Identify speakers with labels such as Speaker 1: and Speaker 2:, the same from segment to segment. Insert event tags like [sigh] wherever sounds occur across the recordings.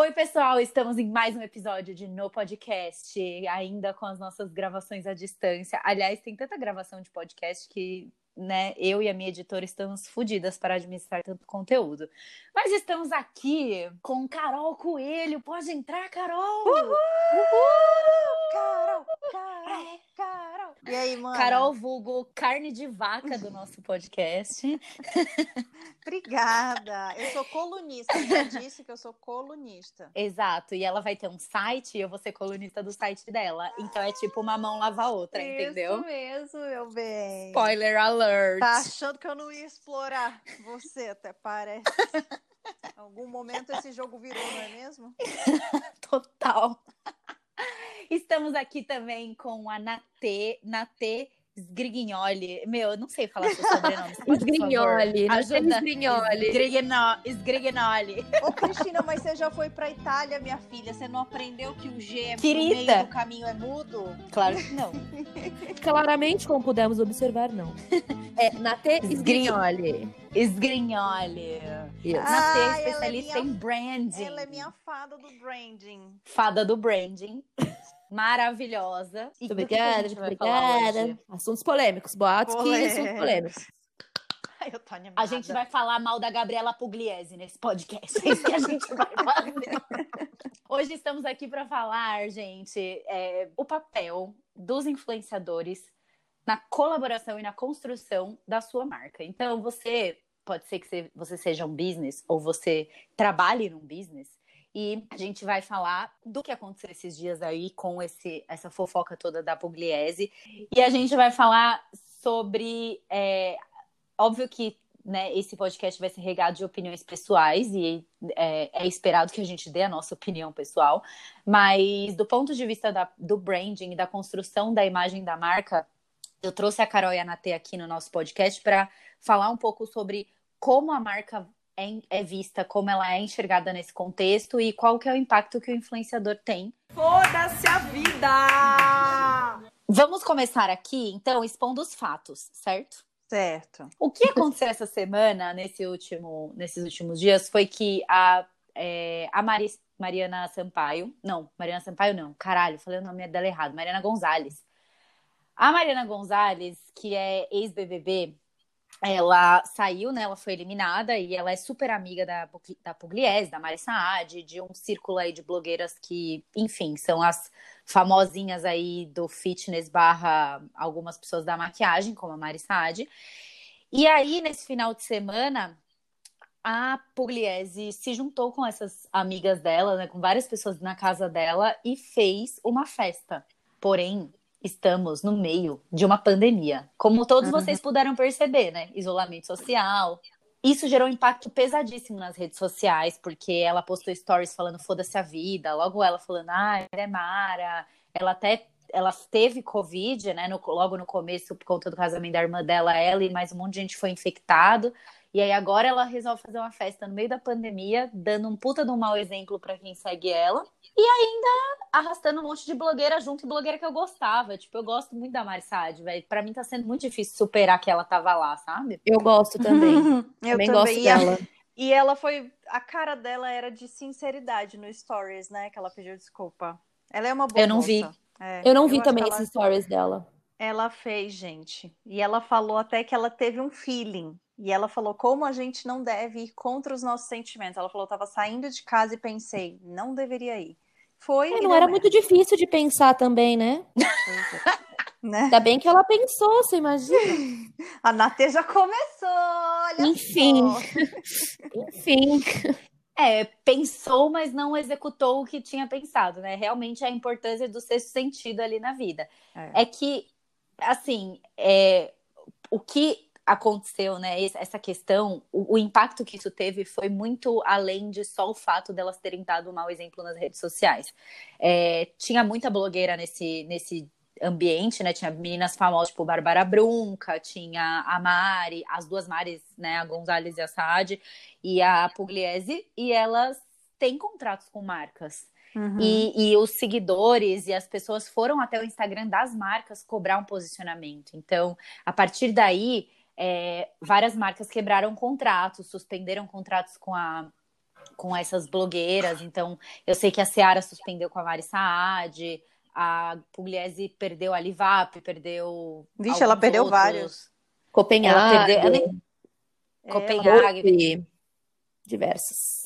Speaker 1: Oi, pessoal, estamos em mais um episódio de No Podcast, ainda com as nossas gravações à distância. Aliás, tem tanta gravação de podcast que né, eu e a minha editora estamos fodidas para administrar tanto conteúdo. Mas estamos aqui com Carol Coelho. Pode entrar, Carol!
Speaker 2: Uhul! Uhul! Carol, Carol, Carol. E aí, mano?
Speaker 1: Carol Vulgo, carne de vaca do nosso podcast. [laughs]
Speaker 2: Obrigada. Eu sou colunista. Eu já disse que eu sou colunista.
Speaker 1: Exato. E ela vai ter um site e eu vou ser colunista do site dela. Então é tipo uma mão lava a outra,
Speaker 2: Isso
Speaker 1: entendeu?
Speaker 2: mesmo, meu bem.
Speaker 1: Spoiler alert.
Speaker 2: Tá achando que eu não ia explorar você, até parece. Em [laughs] algum momento esse jogo virou, não é mesmo? [laughs]
Speaker 1: Total. Estamos aqui também com a Natê, Natê Sgrignoli. Meu, eu não sei falar seu sobrenome.
Speaker 3: Sgrignoli,
Speaker 1: Ajuda.
Speaker 3: Sgrignoli.
Speaker 1: Sgrigno- Sgrignoli.
Speaker 2: Ô, Cristina, mas você já foi pra Itália, minha filha? Você não aprendeu que o G no
Speaker 1: Querida.
Speaker 2: meio do caminho é mudo?
Speaker 1: Claro que não. [laughs]
Speaker 3: Claramente, como pudemos observar, não. É Natê
Speaker 1: Sgrin-
Speaker 3: Sgrignoli. Isso.
Speaker 1: Natê,
Speaker 2: Ah, é
Speaker 1: especialista
Speaker 2: minha-
Speaker 1: em branding.
Speaker 2: Ela é minha fada do branding.
Speaker 1: Fada do branding. Maravilhosa. E
Speaker 3: Muito obrigada, muito obrigada. Assuntos polêmicos, boatos que assuntos
Speaker 2: Polêmicos.
Speaker 3: polêmicos. [laughs]
Speaker 2: Ai, eu tô animada.
Speaker 1: A gente vai falar mal da Gabriela Pugliese nesse podcast. É isso que a [laughs] gente vai fazer. Hoje estamos aqui para falar, gente, é, o papel dos influenciadores na colaboração e na construção da sua marca. Então, você pode ser que você- você seja um business ou você trabalhe num business. E a gente vai falar do que aconteceu esses dias aí com esse, essa fofoca toda da Pugliese. E a gente vai falar sobre é, óbvio que né, esse podcast vai ser regado de opiniões pessoais e é, é esperado que a gente dê a nossa opinião pessoal, mas do ponto de vista da- do branding da construção da imagem da marca, eu trouxe a Carol e a Natê aqui no nosso podcast para falar um pouco sobre como a marca é, é vista, como ela é enxergada nesse contexto e qual que é o impacto que o influenciador tem
Speaker 4: Foda-se a vida!
Speaker 1: Vamos começar aqui, então, expondo os fatos, certo?
Speaker 2: Certo.
Speaker 1: O que aconteceu essa semana, nesse último, nesses últimos dias, foi que a, é, a Mari- Mariana Sampaio. Não, Mariana Sampaio não. Caralho, falei o nome dela errado. Mariana Gonzalez. A Mariana Gonzalez, que é ex-BBB, ela saiu, né? Ela foi eliminada e ela é super amiga da, da Pugliese, da Mari Saad, de um círculo aí de blogueiras que, enfim, são as famosinhas aí do fitness barra algumas pessoas da maquiagem, como a Mari Saad. E aí, nesse final de semana, a Pugliese se juntou com essas amigas dela, né, com várias pessoas na casa dela e fez uma festa. Porém, estamos no meio de uma pandemia. Como todos
Speaker 3: Uhum.
Speaker 1: vocês puderam perceber, né? Isolamento social. Isso gerou um impacto pesadíssimo nas redes sociais, porque ela postou stories falando foda-se a vida, logo ela falando, ah, ela é Mara, ela até ela teve Covid, né? no- logo no começo, por conta do casamento da irmã dela, ela e mais um monte de gente foi infectado. E aí agora ela resolve fazer uma festa no meio da pandemia, dando um puta de um mau exemplo pra quem segue ela. E ainda arrastando um monte de blogueira junto, e blogueira que eu gostava. Tipo, eu gosto muito da Mari Saad, velho. Pra mim tá sendo muito difícil superar que ela tava lá, sabe?
Speaker 3: Eu gosto também. [laughs]
Speaker 2: Eu
Speaker 3: também
Speaker 2: também.
Speaker 3: gosto
Speaker 2: E a-
Speaker 3: dela.
Speaker 2: E ela foi. A cara dela era de sinceridade no Stories, né? Que ela pediu desculpa. Ela é uma boa
Speaker 1: Eu não
Speaker 2: moça.
Speaker 1: vi.
Speaker 2: É,
Speaker 3: Eu não vi
Speaker 2: acho
Speaker 3: também
Speaker 2: ela,
Speaker 3: esses stories dela.
Speaker 2: ela fez, gente. E ela falou até que ela teve um feeling. E ela falou como a gente não deve ir contra os nossos sentimentos. Ela falou: eu tava saindo de casa e pensei, não deveria ir. Foi.
Speaker 3: É,
Speaker 2: e
Speaker 3: não era
Speaker 2: merda.
Speaker 3: muito difícil de pensar também, né? [laughs]
Speaker 2: Né?
Speaker 3: Ainda bem que ela pensou, você imagina? [laughs]
Speaker 2: A Natê já começou, olha
Speaker 3: Enfim. [laughs] Enfim.
Speaker 1: É, pensou, mas não executou o que tinha pensado, né? Realmente a importância do sexto sentido ali na vida.
Speaker 2: É.
Speaker 1: É, que, assim, é, o que aconteceu, né? Essa questão, o, o, impacto que isso teve foi muito além de só o fato delas terem dado um mau exemplo nas redes sociais. É, tinha muita blogueira nesse, nesse ambiente, né? Tinha meninas famosas, tipo Bárbara Brunca, tinha a Mari, as duas Maris, né? A Gonzalez e a Saad, e a Pugliese, e elas têm contratos com marcas. Uhum. E, e, os seguidores e as pessoas foram até o Instagram das marcas cobrar um posicionamento. Então, a partir daí, é, várias marcas quebraram contratos, suspenderam contratos com a com essas blogueiras. Então, eu sei que a Seara suspendeu com a Mari Saad, a Pugliese perdeu a Livap, perdeu.
Speaker 2: Vixe, ela perdeu
Speaker 1: outros.
Speaker 2: vários.
Speaker 3: Copenhague.
Speaker 1: Ela perdeu, ela...
Speaker 3: É, Copenhague. Diversos.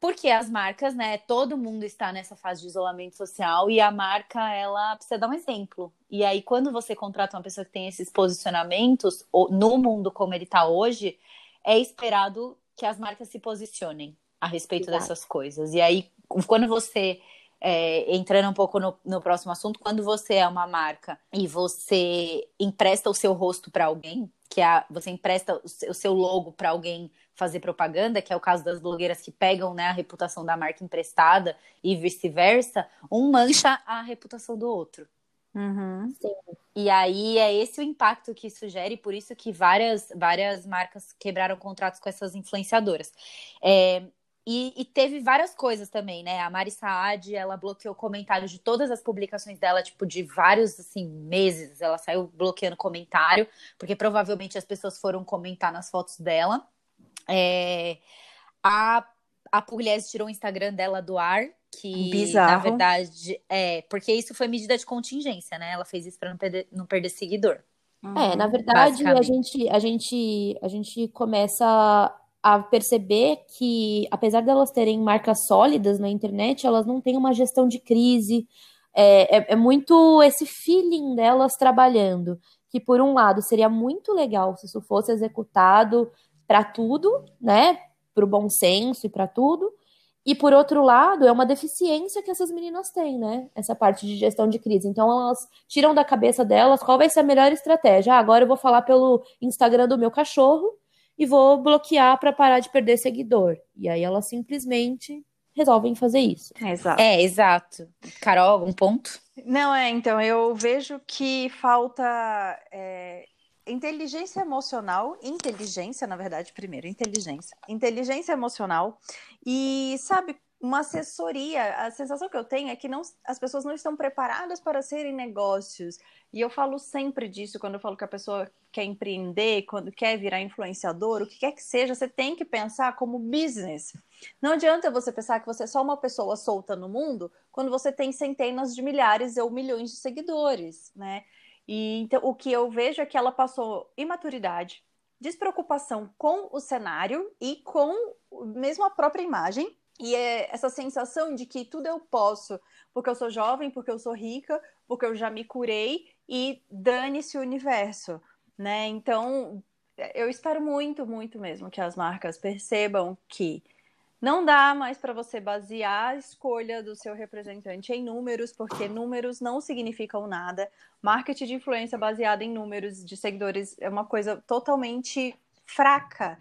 Speaker 1: Porque as marcas, né? Todo mundo está nessa fase de isolamento social e a marca, ela precisa dar um exemplo. E aí, quando você contrata uma pessoa que tem esses posicionamentos, no mundo como ele está hoje, é esperado que as marcas se posicionem a respeito Exato. dessas coisas. E aí, quando você é, entrando um pouco no, no, próximo assunto, quando você é uma marca e você empresta o seu rosto para alguém, que é você empresta o seu logo para alguém fazer propaganda, que é o caso das blogueiras que pegam né, a reputação da marca emprestada e vice-versa, um mancha a reputação do outro.
Speaker 2: Uhum.
Speaker 1: E aí é esse o impacto que isso gera, e por isso que várias, várias marcas quebraram contratos com essas influenciadoras. É, e, e, teve várias coisas também, né? A Mari Saad, ela bloqueou comentários de todas as publicações dela, tipo, de vários, assim, meses. Ela saiu bloqueando comentário, porque provavelmente as pessoas foram comentar nas fotos dela. É... A, a Pugliese tirou o Instagram dela do ar, que,
Speaker 2: Bizarro.
Speaker 1: na verdade, é... Porque isso foi medida de contingência, né? Ela fez isso para não perder, não perder seguidor.
Speaker 3: É, na verdade, a gente, a gente, a gente começa a perceber que, apesar delas terem marcas sólidas na internet, elas não têm uma gestão de crise. É, é, é muito esse feeling delas trabalhando. Que, por um lado, seria muito legal se isso fosse executado para tudo, né? Para o bom senso e para tudo. E por outro lado, é uma deficiência que essas meninas têm, né? Essa parte de gestão de crise. Então elas tiram da cabeça delas qual vai ser a melhor estratégia. Ah, agora eu vou falar pelo Instagram do meu cachorro e vou bloquear para parar de perder seguidor. E aí elas simplesmente resolvem fazer isso.
Speaker 2: Exato.
Speaker 1: É, exato. Carol, algum ponto?
Speaker 2: Não, é, então, eu vejo que falta é, inteligência emocional, inteligência, na verdade, primeiro, inteligência. Inteligência emocional e, sabe, uma assessoria. A sensação que eu tenho é que não, as pessoas não estão preparadas para serem negócios. E eu falo sempre disso quando eu falo que a pessoa quer empreender, quando quer virar influenciador, o que quer que seja, você tem que pensar como business. Não adianta você pensar que você é só uma pessoa solta no mundo quando você tem centenas de milhares ou milhões de seguidores, né? E então, o que eu vejo é que ela passou imaturidade, despreocupação com o cenário e com mesmo a própria imagem e é essa sensação de que tudo eu posso, porque eu sou jovem, porque eu sou rica, porque eu já me curei e dane-se o universo, né? Então, eu espero muito, muito mesmo que as marcas percebam que não dá mais para você basear a escolha do seu representante em números, porque números não significam nada. Marketing de influência baseado em números de seguidores é uma coisa totalmente fraca.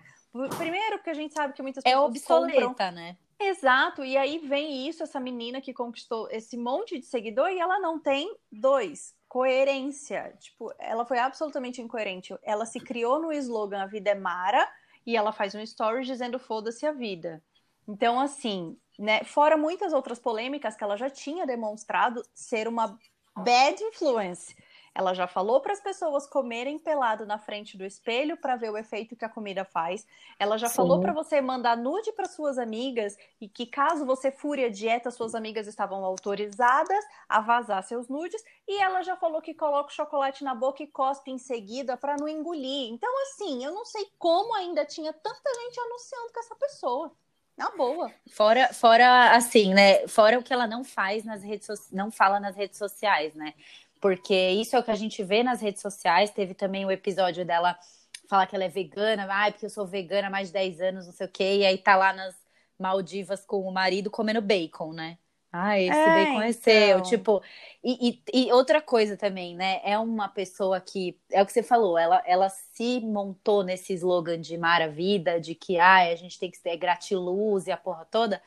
Speaker 2: Primeiro, porque a gente sabe que muitas
Speaker 1: é
Speaker 2: pessoas.
Speaker 1: É obsoleta,
Speaker 2: compram...
Speaker 1: né?
Speaker 2: Exato, e aí vem isso, essa menina que conquistou esse monte de seguidor e ela não tem dois. Coerência. Tipo, ela foi absolutamente incoerente. Ela se criou no slogan A Vida é Mara e ela faz um story dizendo foda-se a vida. Então, assim, né, fora muitas outras polêmicas que ela já tinha demonstrado ser uma bad influence. Ela já falou para as pessoas comerem pelado na frente do espelho para ver o efeito que a comida faz. Ela já Sim. falou para você mandar nude para suas amigas e que caso você fure a dieta, suas amigas estavam autorizadas a vazar seus nudes. E ela já falou que coloca o chocolate na boca e cospe em seguida para não engolir. Então, assim, eu não sei como ainda tinha tanta gente anunciando com essa pessoa. Na boa.
Speaker 1: Fora, fora assim, né? Fora o que ela não faz nas redes não fala nas redes sociais, né? Porque isso é o que a gente vê nas redes sociais. Teve também o episódio dela falar que ela é vegana, ai, porque eu sou vegana há mais de 10 anos, não sei o quê, e aí tá lá nas Maldivas com o marido comendo bacon, né? Ah, esse é, bem conheceu. Então... Tipo, e, e, e, outra coisa também, né? É uma pessoa que, é o que você falou, ela, ela se montou nesse slogan de Maravida, de que ah, a gente tem que ter gratiluz e a porra toda,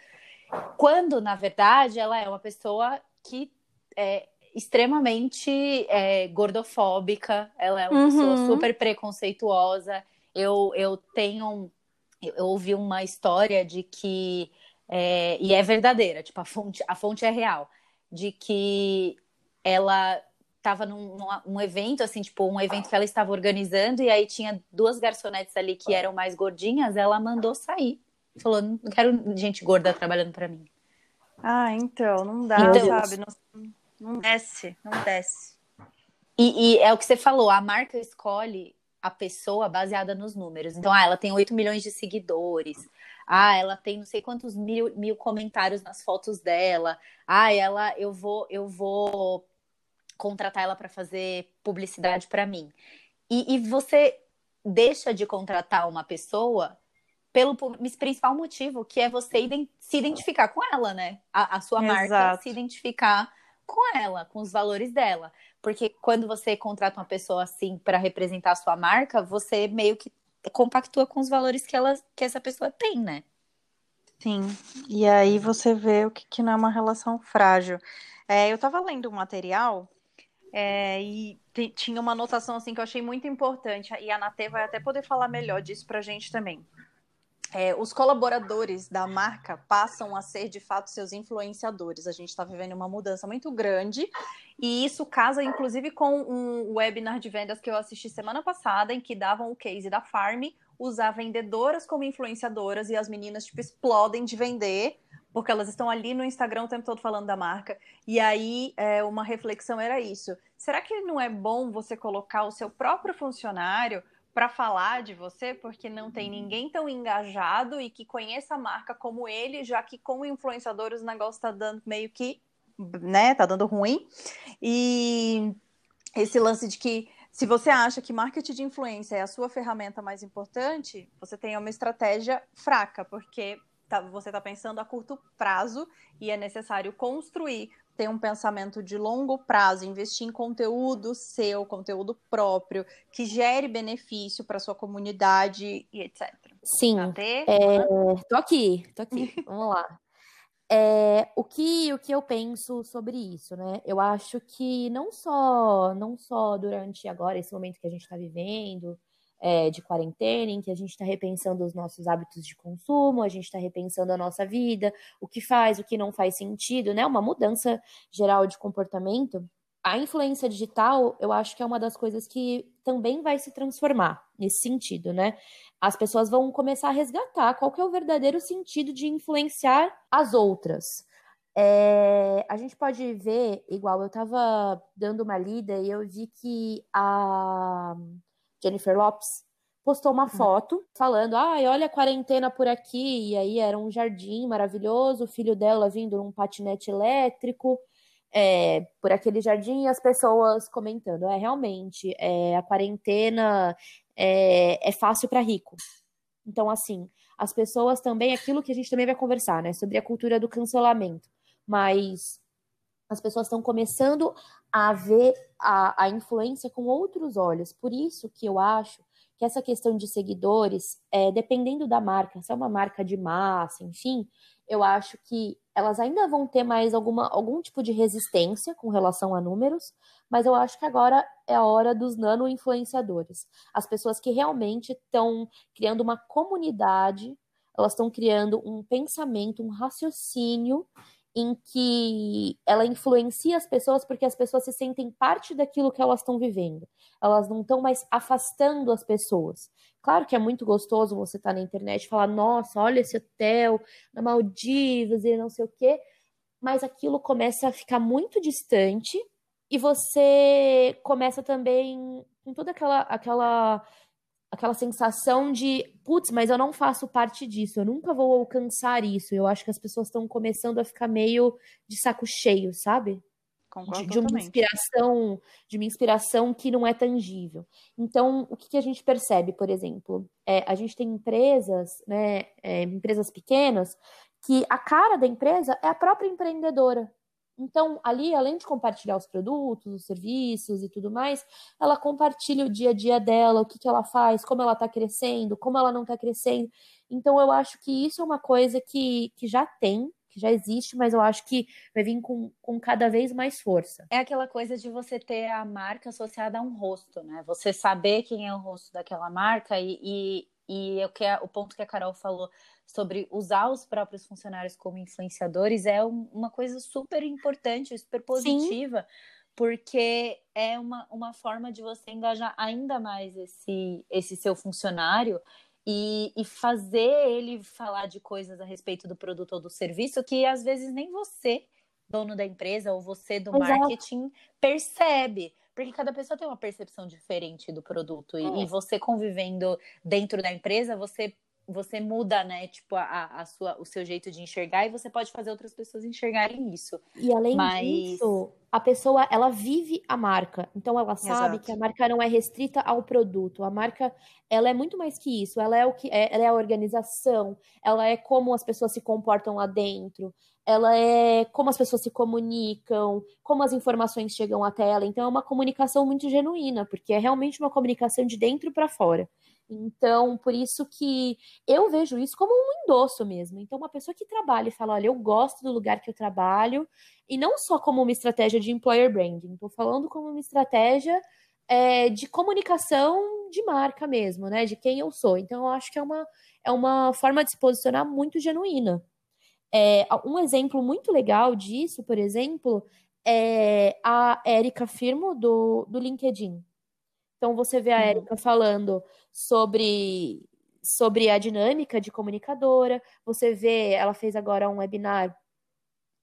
Speaker 1: quando, na verdade, ela é uma pessoa que é extremamente é, gordofóbica, ela é uma uhum. pessoa super preconceituosa. Eu, eu tenho. Eu ouvi uma história de que é, e é verdadeira, tipo, a fonte, a fonte é real, de que ela estava num, num, evento, assim, tipo, um evento que ela estava organizando, e aí tinha duas garçonetes ali que eram mais gordinhas, ela mandou sair. Falou, não quero gente gorda trabalhando para mim.
Speaker 2: Ah, então, não dá, então, sabe? Não, não desce, não desce.
Speaker 1: E, e, é o que você falou, a marca escolhe a pessoa baseada nos números. Então, ah, ela tem 8 milhões de seguidores, ah, ela tem não sei quantos mil, mil comentários nas fotos dela. Ah, ela, eu vou, eu vou contratar ela para fazer publicidade para mim. E, e, você deixa de contratar uma pessoa pelo principal motivo, que é você se identificar com ela, né? A, a sua Exato. marca se identificar com ela, com os valores dela. Porque quando você contrata uma pessoa assim para representar a sua marca, você meio que compactua com os valores que, ela, que essa pessoa tem, né?
Speaker 2: Sim, e aí você vê o que, que não é uma relação frágil. É, eu estava lendo um material é, e tinha uma anotação assim que eu achei muito importante, e a Natê vai até poder falar melhor disso para a gente também. É, os colaboradores da marca passam a ser de fato seus influenciadores. A gente está vivendo uma mudança muito grande e isso casa inclusive com um webinar de vendas que eu assisti semana passada, em que davam o case da Farm usar vendedoras como influenciadoras e as meninas tipo explodem de vender porque elas estão ali no Instagram o tempo todo falando da marca. E aí, é, uma reflexão era isso. Será que não é bom você colocar o seu próprio funcionário para falar de você, porque não tem ninguém tão engajado e que conheça a marca como ele, já que com influenciadores o negócio está dando meio que, né, tá dando ruim. E esse lance de que se você acha que marketing de influência é a sua ferramenta mais importante, você tem uma estratégia fraca, porque tá, você está pensando a curto prazo e é necessário construir ter um pensamento de longo prazo, investir em conteúdo seu, conteúdo próprio, que gere benefício para sua comunidade e etc.
Speaker 3: Sim. É, tô aqui, tô aqui. [laughs] Vamos lá. É, o, que, o que eu penso sobre isso, né? Eu acho que não só, não só durante agora, esse momento que a gente está vivendo, é, de quarentena, em que a gente está repensando os nossos hábitos de consumo, a gente está repensando a nossa vida, o que faz, o que não faz sentido, né? Uma mudança geral de comportamento. A influência digital, eu acho que é uma das coisas que também vai se transformar nesse sentido, né? As pessoas vão começar a resgatar qual que é o verdadeiro sentido de influenciar as outras. É, a gente pode ver, igual eu estava dando uma lida e eu vi que a Jennifer Lopes, postou uma uhum. foto falando: ai, olha a quarentena por aqui. E aí era um jardim maravilhoso, o filho dela vindo num patinete elétrico. É, por aquele jardim e as pessoas comentando, é realmente é, a quarentena é, é fácil para rico. Então, assim, as pessoas também, aquilo que a gente também vai conversar, né, sobre a cultura do cancelamento, mas as pessoas estão começando a ver a, a influência com outros olhos. Por isso que eu acho que essa questão de seguidores, é, dependendo da marca, se é uma marca de massa, enfim, eu acho que elas ainda vão ter mais alguma, algum tipo de resistência com relação a números, mas eu acho que agora é a hora dos nano-influenciadores. As pessoas que realmente estão criando uma comunidade, elas estão criando um pensamento, um raciocínio em que ela influencia as pessoas porque as pessoas se sentem parte daquilo que elas estão vivendo. Elas não estão mais afastando as pessoas. Claro que é muito gostoso você estar tá na internet e falar, nossa, olha esse hotel na Maldivas e não sei o quê, mas aquilo começa a ficar muito distante e você começa também com toda aquela aquela aquela sensação de, putz, mas eu não faço parte disso, eu nunca vou alcançar isso. Eu acho que as pessoas estão começando a ficar meio de saco cheio, sabe?
Speaker 2: Concordo
Speaker 3: de, de uma inspiração, de uma inspiração que não é tangível. Então, o que, que a gente percebe, por exemplo, é, a gente tem empresas, né, é, empresas pequenas que a cara da empresa é a própria empreendedora. Então, ali, além de compartilhar os produtos, os serviços e tudo mais, ela compartilha o dia a dia dela, o que, que ela faz, como ela está crescendo, como ela não está crescendo. Então, eu acho que isso é uma coisa que, que já tem, que já existe, mas eu acho que vai vir com, com cada vez mais força.
Speaker 1: É aquela coisa de você ter a marca associada a um rosto, né? Você saber quem é o rosto daquela marca e, e, e é o, que o ponto que a Carol falou sobre usar os próprios funcionários como influenciadores é um, uma coisa super importante, super positiva, Sim. porque é uma, uma forma de você engajar ainda mais esse, esse seu funcionário e, e fazer ele falar de coisas a respeito do produto ou do serviço que às vezes nem você, dono da empresa, ou você do Exato. marketing, percebe porque cada pessoa tem uma percepção diferente do produto e, e, você convivendo dentro da empresa, você você muda, né, tipo, a, a sua, o seu jeito de enxergar e você pode fazer outras pessoas enxergarem isso.
Speaker 3: E além Mas... disso, a pessoa, ela vive a marca. Então ela sabe Exato. que a marca não é restrita ao produto. A marca, ela é muito mais que isso. Ela é o que é, ela é a organização, ela é como as pessoas se comportam lá dentro. Ela é como as pessoas se comunicam, como as informações chegam até ela. Então é uma comunicação muito genuína, porque é realmente uma comunicação de dentro para fora. Então, por isso que eu vejo isso como um endosso mesmo. Então, uma pessoa que trabalha e fala, olha, eu gosto do lugar que eu trabalho, e não só como uma estratégia de employer branding, estou falando como uma estratégia é, de comunicação de marca mesmo, né? De quem eu sou. Então, eu acho que é uma, é uma forma de se posicionar muito genuína. É, um exemplo muito legal disso, por exemplo, é a Érica Firmo do, do LinkedIn. Então você vê a Érica falando sobre sobre a dinâmica de comunicadora, você vê, ela fez agora um webinar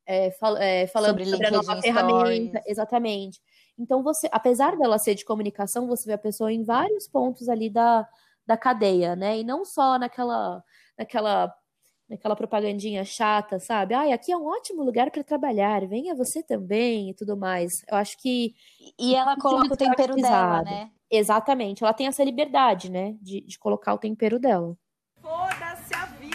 Speaker 3: é, fal, é, falando sobre, sobre a nova ferramenta, exatamente. Então você, apesar dela ser de comunicação, você vê a pessoa em vários pontos ali da, da cadeia, né? E não só naquela naquela naquela propagandinha chata, sabe? Ai, aqui é um ótimo lugar para trabalhar, venha você também e tudo mais. Eu acho que.
Speaker 1: E ela coloca o tempero dela, né?
Speaker 3: Exatamente, ela tem essa liberdade, né? De, de colocar o tempero dela.
Speaker 4: Foda-se a vida!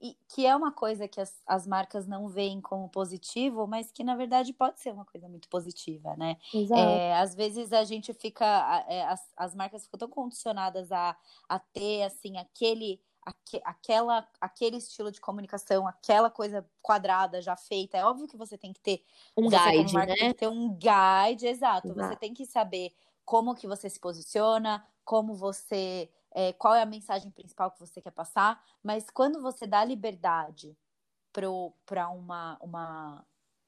Speaker 1: E que é uma coisa que as, as marcas não veem como positivo, mas que na verdade pode ser uma coisa muito positiva, né? Exato. É, às vezes a gente fica. É, as, as marcas ficam tão condicionadas a, a ter, assim, aquele aque, aquela, aquele estilo de comunicação, aquela coisa quadrada já feita. É óbvio que você tem que ter
Speaker 3: um guide, marca,
Speaker 1: né? Tem que ter um guide, exato. exato. Você tem que saber como que você se posiciona, como você, é, qual é a mensagem principal que você quer passar. Mas quando você dá liberdade para uma, uma,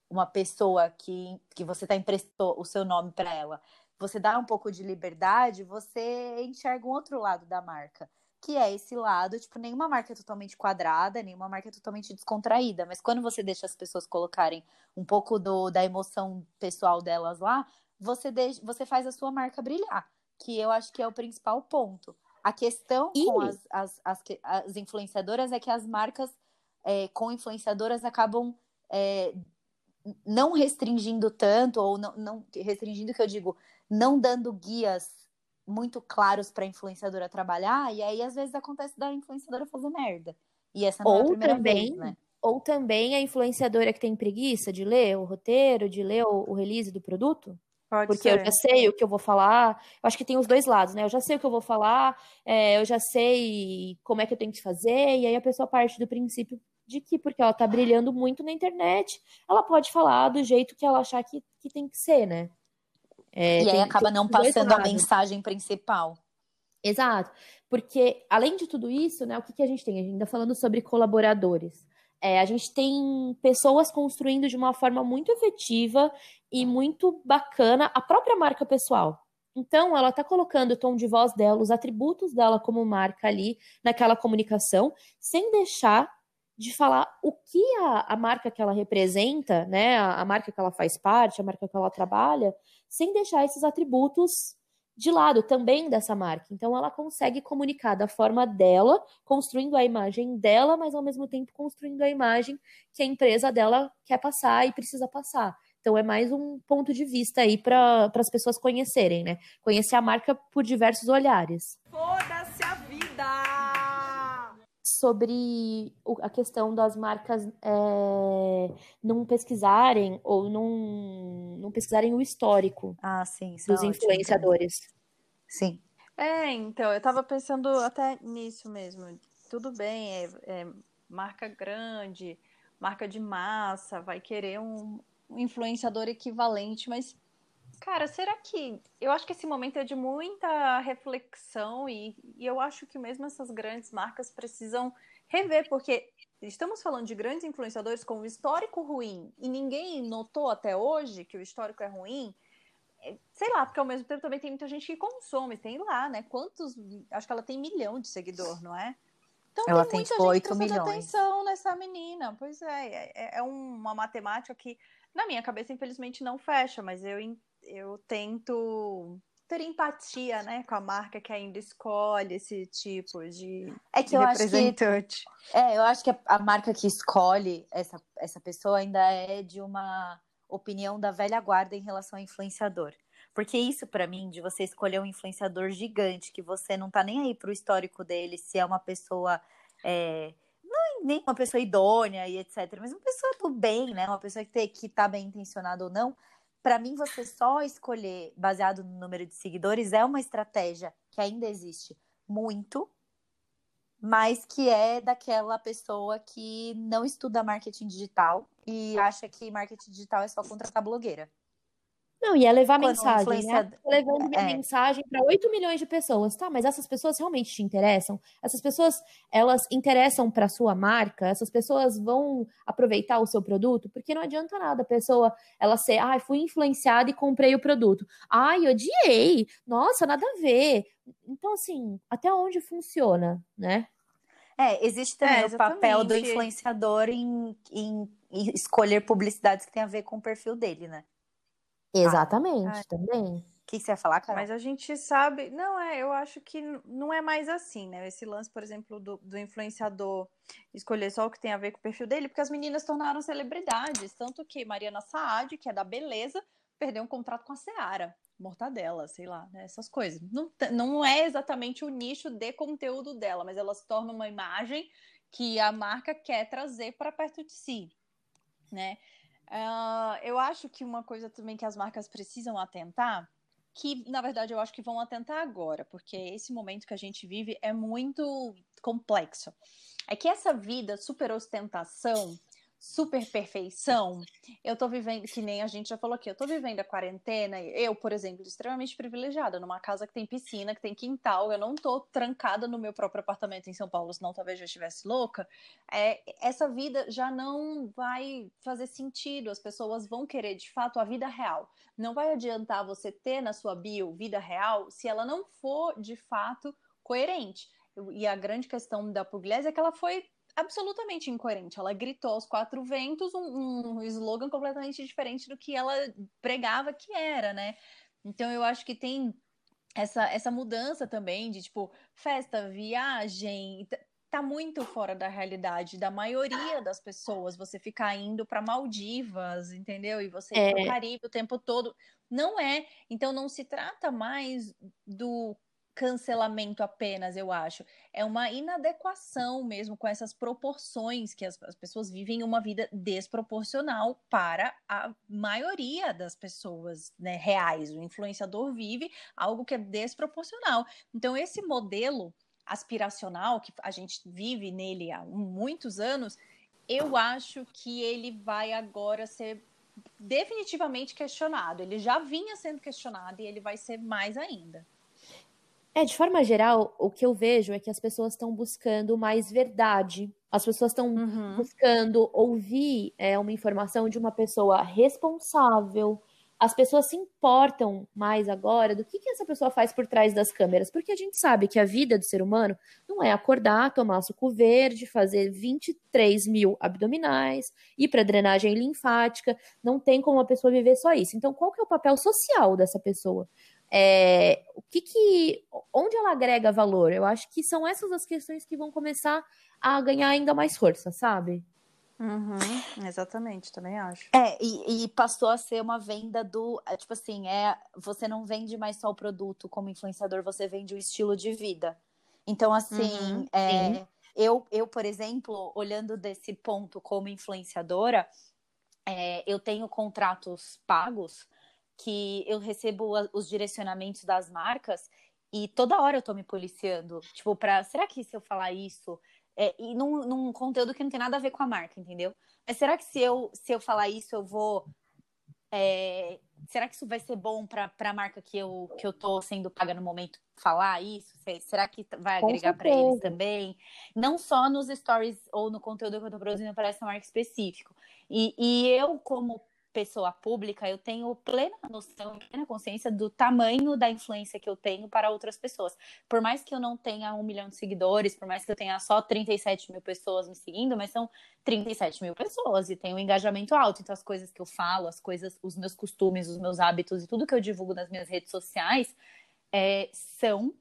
Speaker 1: uma pessoa que, que você está emprestou o seu nome para ela, você dá um pouco de liberdade, você enxerga um outro lado da marca que é esse lado, tipo, nenhuma marca é totalmente quadrada, nenhuma marca é totalmente descontraída, mas quando você deixa as pessoas colocarem um pouco do, da emoção pessoal delas lá, você, deixa, você faz a sua marca brilhar, que eu acho que é o principal ponto. A questão e... com as, as, as, as, influenciadoras é que as marcas é, com influenciadoras acabam é, não restringindo tanto, ou não, não restringindo que eu digo, não dando guias muito claros para a influenciadora trabalhar, e aí às vezes acontece da influenciadora fazer merda. E essa não ou é a primeira também, vez, né?
Speaker 3: Ou também a influenciadora que tem preguiça de ler o roteiro, de ler o, o release do produto. Pode porque ser. eu já sei o que eu vou falar. Eu acho que tem os dois lados, né? Eu já sei o que eu vou falar, é, eu já sei como é que eu tenho que fazer, e aí a pessoa parte do princípio de que, porque ela tá brilhando muito na internet, ela pode falar do jeito que ela achar que, que tem que ser, né?
Speaker 1: É, e tem, aí acaba não passando a mensagem principal.
Speaker 3: Exato. Porque, além de tudo isso, né, o que, que a gente tem? A gente ainda falando sobre colaboradores. É, a gente tem pessoas construindo de uma forma muito efetiva e muito bacana a própria marca pessoal. Então, ela está colocando o tom de voz dela, os atributos dela como marca ali naquela comunicação, sem deixar de falar o que a, a marca que ela representa, né, a, a, marca que ela faz parte, a marca que ela trabalha, sem deixar esses atributos de lado também dessa marca. Então ela consegue comunicar da forma dela, construindo a imagem dela, mas ao mesmo tempo construindo a imagem que a empresa dela quer passar e precisa passar. Então é mais um ponto de vista aí para as pessoas conhecerem, né? Conhecer a marca por diversos olhares. Sobre a questão das marcas é, não pesquisarem ou não, não pesquisarem o histórico
Speaker 2: ah, sim,
Speaker 3: dos é influenciadores.
Speaker 2: Sim. É, então, eu estava pensando até nisso mesmo. Tudo bem, é, é, marca grande, marca de massa, vai querer um, um influenciador equivalente, mas Cara, será que. Eu acho que esse momento é de muita reflexão e, e eu acho que mesmo essas grandes marcas precisam rever, porque estamos falando de grandes influenciadores com um histórico ruim e ninguém notou até hoje que o histórico é ruim. É, sei lá, porque ao mesmo tempo também tem muita gente que consome, tem lá, né? Quantos. Acho que ela tem milhão de seguidor, não é? Então ela tem, tem tipo, 8 milhões. atenção nessa menina. Pois é, é, é uma matemática que, na minha cabeça, infelizmente, não fecha, mas eu eu tento ter empatia, né, com a marca que ainda escolhe esse tipo de,
Speaker 1: é que de eu representante. Acho que, é, eu acho que a, a, marca que escolhe essa, essa pessoa ainda é de uma opinião da velha guarda em relação ao influenciador. Porque isso, para mim, de você escolher um influenciador gigante, que você não tá nem aí pro histórico dele, se é uma pessoa. É, não nem uma pessoa idônea e etc., mas uma pessoa do bem, né? Uma pessoa que, te, que tá bem intencionada ou não, para mim, você só escolher baseado no número de seguidores é uma estratégia que ainda existe muito, mas que é daquela pessoa que não estuda marketing digital e acha que marketing digital é só contratar blogueira.
Speaker 3: Não, e é levar Quando mensagem, influencia... né? Levando é. mensagem para 8 milhões de pessoas, tá? Mas essas pessoas realmente te interessam? Essas pessoas, elas interessam para sua marca? Essas pessoas vão aproveitar o seu produto? Porque não adianta nada a pessoa, ela ser, ai, ah, fui influenciada e comprei o produto. Ai, odiei. Nossa, nada a ver. Então, assim, até onde funciona, né?
Speaker 1: É, existe também é, o papel do influenciador em, em, em escolher publicidades que tem a ver com o perfil dele, né?
Speaker 3: Exatamente, ah, também. O
Speaker 2: que você ia falar, cara? Mas a gente sabe. Não, é, eu acho que não é mais assim, né? Esse lance, por exemplo, do, do influenciador escolher só o que tem a ver com o perfil dele, porque as meninas tornaram celebridades. Tanto que Mariana Saad, que é da beleza, perdeu um contrato com a Seara. Mortadela, sei lá, né? essas coisas. Não, não é exatamente o nicho de conteúdo dela, mas ela se torna uma imagem que a marca quer trazer para perto de si, né? Uh, eu acho que uma coisa também que as marcas precisam atentar, que na verdade eu acho que vão atentar agora, porque esse momento que a gente vive é muito complexo. É que essa vida super ostentação super perfeição. Eu tô vivendo, que nem a gente já falou aqui, eu tô vivendo a quarentena, eu, por exemplo, extremamente privilegiada, numa casa que tem piscina, que tem quintal, eu não tô trancada no meu próprio apartamento em São Paulo, senão talvez eu estivesse louca. É, essa vida já não vai fazer sentido, as pessoas vão querer de fato a vida real. Não vai adiantar você ter na sua bio vida real se ela não for de fato coerente. E a grande questão da Pugliese é que ela foi absolutamente incoerente. Ela gritou aos quatro ventos um, um slogan completamente diferente do que ela pregava que era, né? Então eu acho que tem essa, essa mudança também de tipo festa, viagem, tá muito fora da realidade da maioria das pessoas. Você ficar indo para Maldivas, entendeu? E você ir é. pro Caribe o tempo todo. Não é. Então não se trata mais do cancelamento apenas, eu acho. É uma inadequação mesmo com essas proporções que as, as, pessoas vivem uma vida desproporcional para a maioria das pessoas né, reais. O influenciador vive algo que é desproporcional. Então, esse modelo aspiracional que a gente vive nele há muitos anos, eu acho que ele vai agora ser definitivamente questionado. Ele já vinha sendo questionado e ele vai ser mais ainda.
Speaker 3: É, de forma geral, o que eu vejo é que as pessoas estão buscando mais verdade. As pessoas estão uhum. buscando ouvir é, uma informação de uma pessoa responsável. As pessoas se importam mais agora do que, que essa pessoa faz por trás das câmeras, porque a gente sabe que a vida do ser humano não é acordar, tomar suco verde, fazer 23 mil abdominais, ir para drenagem linfática. Não tem como a pessoa viver só isso. Então, qual que é o papel social dessa pessoa? É, o que que, onde ela agrega valor? Eu acho que são essas as questões que vão começar a ganhar ainda mais força, sabe?
Speaker 2: Uhum, exatamente, também acho.
Speaker 1: É, e, e, passou a ser uma venda do. É, tipo assim, é, você não vende mais só o produto como influenciador, você vende o estilo de vida. Então, assim, uhum, é, eu, eu, por exemplo, olhando desse ponto como influenciadora, é, eu tenho contratos pagos que eu recebo os direcionamentos das marcas e toda hora eu tô me policiando. Tipo, pra. Será que se eu falar isso. É, e num, num conteúdo que não tem nada a ver com a marca, entendeu? Mas será que se eu, se eu falar isso, eu vou. É, será que isso vai ser bom para a marca que eu, que eu tô sendo paga no momento falar isso? Será que vai agregar para eles também? Não só nos stories ou no conteúdo que eu tô produzindo para essa marca específico. E, e eu, como pessoa pública, eu tenho plena noção, plena consciência do tamanho da influência que eu tenho para outras pessoas. Por mais que eu não tenha um milhão de seguidores, por mais que eu tenha só 37 mil pessoas me seguindo, mas são 37 mil pessoas e tem um engajamento alto. Então, as coisas que eu falo, as coisas, os meus costumes, os meus hábitos e tudo que eu divulgo nas minhas redes sociais é, são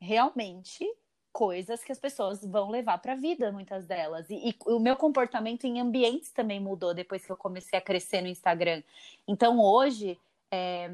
Speaker 1: realmente coisas que as pessoas vão levar para a vida, muitas delas. E, e, o meu comportamento em ambientes também mudou depois que eu comecei a crescer no Instagram. Então, hoje, é,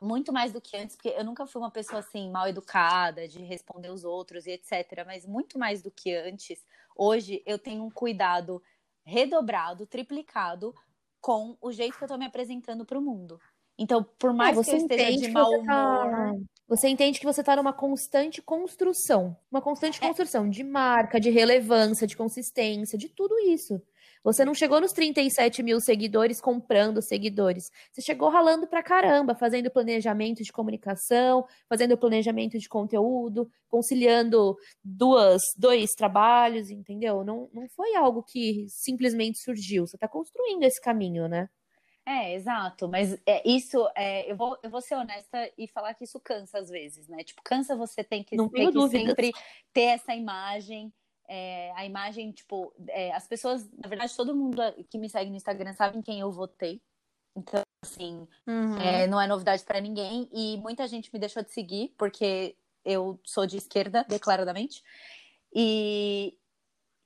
Speaker 1: muito mais do que antes, porque eu nunca fui uma pessoa assim, mal educada, de responder os outros e etc. Mas muito mais do que antes, hoje eu tenho um cuidado redobrado, triplicado com o jeito que eu estou me apresentando para o mundo. Então, por mais que eu esteja de mau tá humor. Tá...
Speaker 3: Você entende que você está numa constante construção. Uma constante é. construção de marca, de relevância, de consistência, de tudo isso. Você não chegou nos 37 mil seguidores comprando seguidores. Você chegou ralando pra caramba, fazendo planejamento de comunicação, fazendo planejamento de conteúdo, conciliando duas, dois trabalhos, entendeu? Não, não foi algo que simplesmente surgiu. Você está construindo esse caminho, né?
Speaker 1: É, exato, mas é, isso, é, eu, vou, eu vou ser honesta e falar que isso cansa às vezes, né? Tipo, cansa você tem que,
Speaker 3: Não
Speaker 1: ter
Speaker 3: que
Speaker 1: sempre ter essa imagem, é, a imagem, tipo, é, as pessoas, na verdade, todo mundo que me segue no Instagram sabe quem eu votei. Então, assim, uhum. É, não é novidade para ninguém. E muita gente me deixou de seguir, porque eu sou de esquerda, declaradamente. E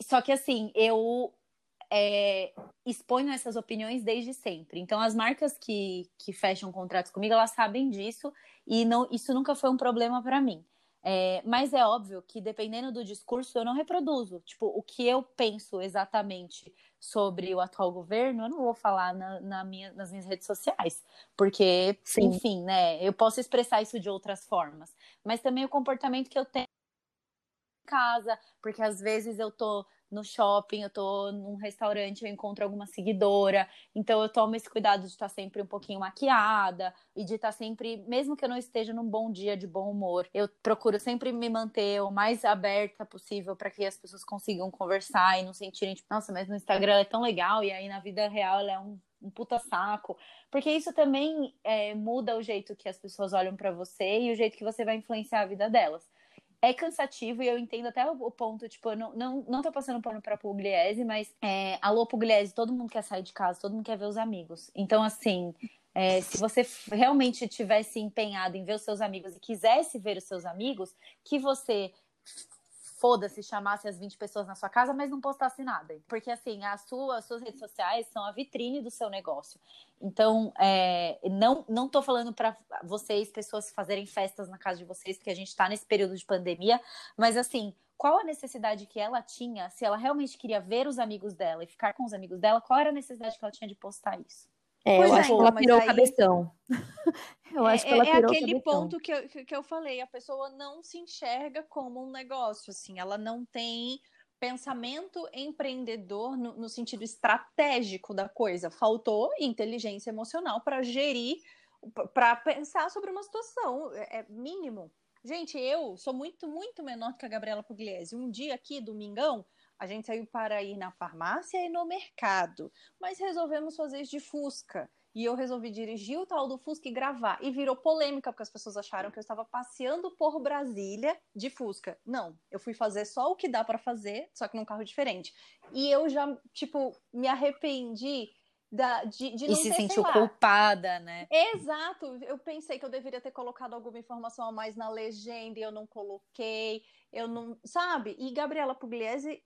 Speaker 1: só que assim, eu é, exponho essas opiniões desde sempre. Então, as marcas que, que fecham contratos comigo, elas sabem disso e não, isso nunca foi um problema para mim. É, mas é óbvio que, dependendo do discurso, eu não reproduzo. Tipo, o que eu penso exatamente sobre o atual governo, eu não vou falar na, na minha, nas minhas redes sociais. Porque, Sim. enfim, né, eu posso expressar isso de outras formas. Mas também o comportamento que eu tenho em casa, porque às vezes eu tô no shopping, eu tô num restaurante, eu encontro alguma seguidora, então eu tomo esse cuidado de estar sempre um pouquinho maquiada e de estar sempre, mesmo que eu não esteja num bom dia de bom humor, eu procuro sempre me manter o mais aberta possível para que as pessoas consigam conversar e não sentirem, tipo, nossa, mas no Instagram é tão legal e aí na vida real ela é um um puta saco, porque isso também é, muda o jeito que as pessoas olham para você e o jeito que você vai influenciar a vida delas é cansativo e eu entendo até o, ponto, tipo, eu não, não, não tô passando pano pra Pugliese, mas é, alô, Pugliese, todo mundo quer sair de casa, todo mundo quer ver os amigos. Então, assim, é, se você realmente tivesse empenhado em ver os seus amigos e quisesse ver os seus amigos, que você foda-se, chamasse as 20 pessoas na sua casa, mas não postasse nada. Porque, assim, a sua, as suas redes sociais são a vitrine do seu negócio. Então, é, não, não tô falando para vocês, pessoas, fazerem festas na casa de vocês, porque a gente tá nesse período de pandemia, mas, assim, qual a necessidade que ela tinha, se ela realmente queria ver os amigos dela e ficar com os amigos dela, qual era a necessidade que ela tinha de postar isso?
Speaker 3: É, pois eu é, acho que ela pirou aí... o cabeção.
Speaker 2: eu acho é, que [laughs] ela é, pirou é aquele ponto que eu, que eu falei, a pessoa não se enxerga como um negócio, assim, ela não tem pensamento empreendedor no, no sentido estratégico da coisa. Faltou inteligência emocional para gerir, para pensar sobre uma situação, é, é mínimo. Gente, eu sou muito, muito menor que a Gabriela Pugliese. Um dia aqui, domingão, a gente saiu para ir na farmácia e no mercado, mas resolvemos fazer de Fusca. E eu resolvi dirigir o tal do Fusca e gravar. E virou polêmica, porque as pessoas acharam que eu estava passeando por Brasília de Fusca. Não, eu fui fazer só o que dá para fazer, só que num carro diferente. E eu já, tipo, me arrependi da, de, de
Speaker 1: e se ter, sentiu culpada, né?
Speaker 2: Exato. Eu pensei que eu deveria ter colocado alguma informação a mais na legenda e eu não coloquei. Eu não. Sabe? E Gabriela Pugliese